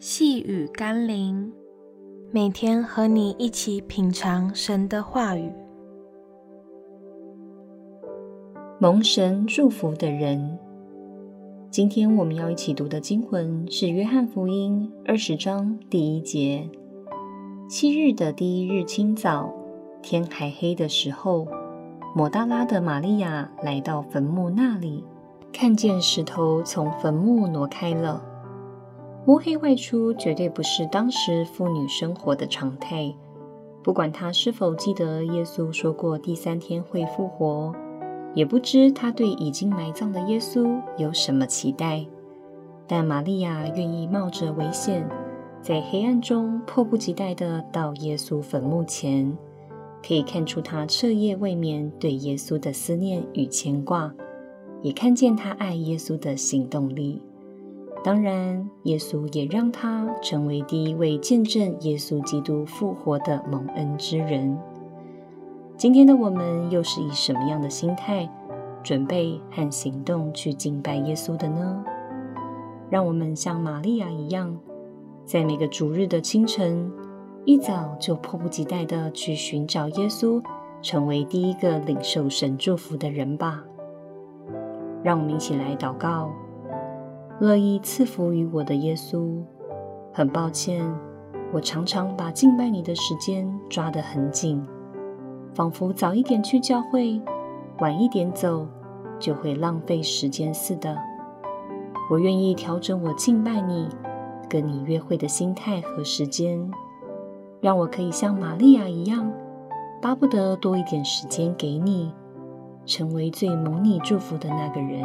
细雨甘霖，每天和你一起品尝神的话语。蒙神祝福的人，今天我们要一起读的经文是《约翰福音》二十章第一节。七日的第一日清早，天还黑的时候，抹大拉的玛利亚来到坟墓那里，看见石头从坟墓挪开了。摸黑外出绝对不是当时妇女生活的常态。不管她是否记得耶稣说过第三天会复活，也不知她对已经埋葬的耶稣有什么期待。但玛利亚愿意冒着危险，在黑暗中迫不及待地到耶稣坟墓前，可以看出她彻夜未眠对耶稣的思念与牵挂，也看见她爱耶稣的行动力。当然，耶稣也让他成为第一位见证耶稣基督复活的蒙恩之人。今天的我们又是以什么样的心态准备和行动去敬拜耶稣的呢？让我们像玛利亚一样，在每个主日的清晨，一早就迫不及待地去寻找耶稣，成为第一个领受神祝福的人吧。让我们一起来祷告。乐意赐福于我的耶稣，很抱歉，我常常把敬拜你的时间抓得很紧，仿佛早一点去教会，晚一点走，就会浪费时间似的。我愿意调整我敬拜你、跟你约会的心态和时间，让我可以像玛利亚一样，巴不得多一点时间给你，成为最蒙你祝福的那个人。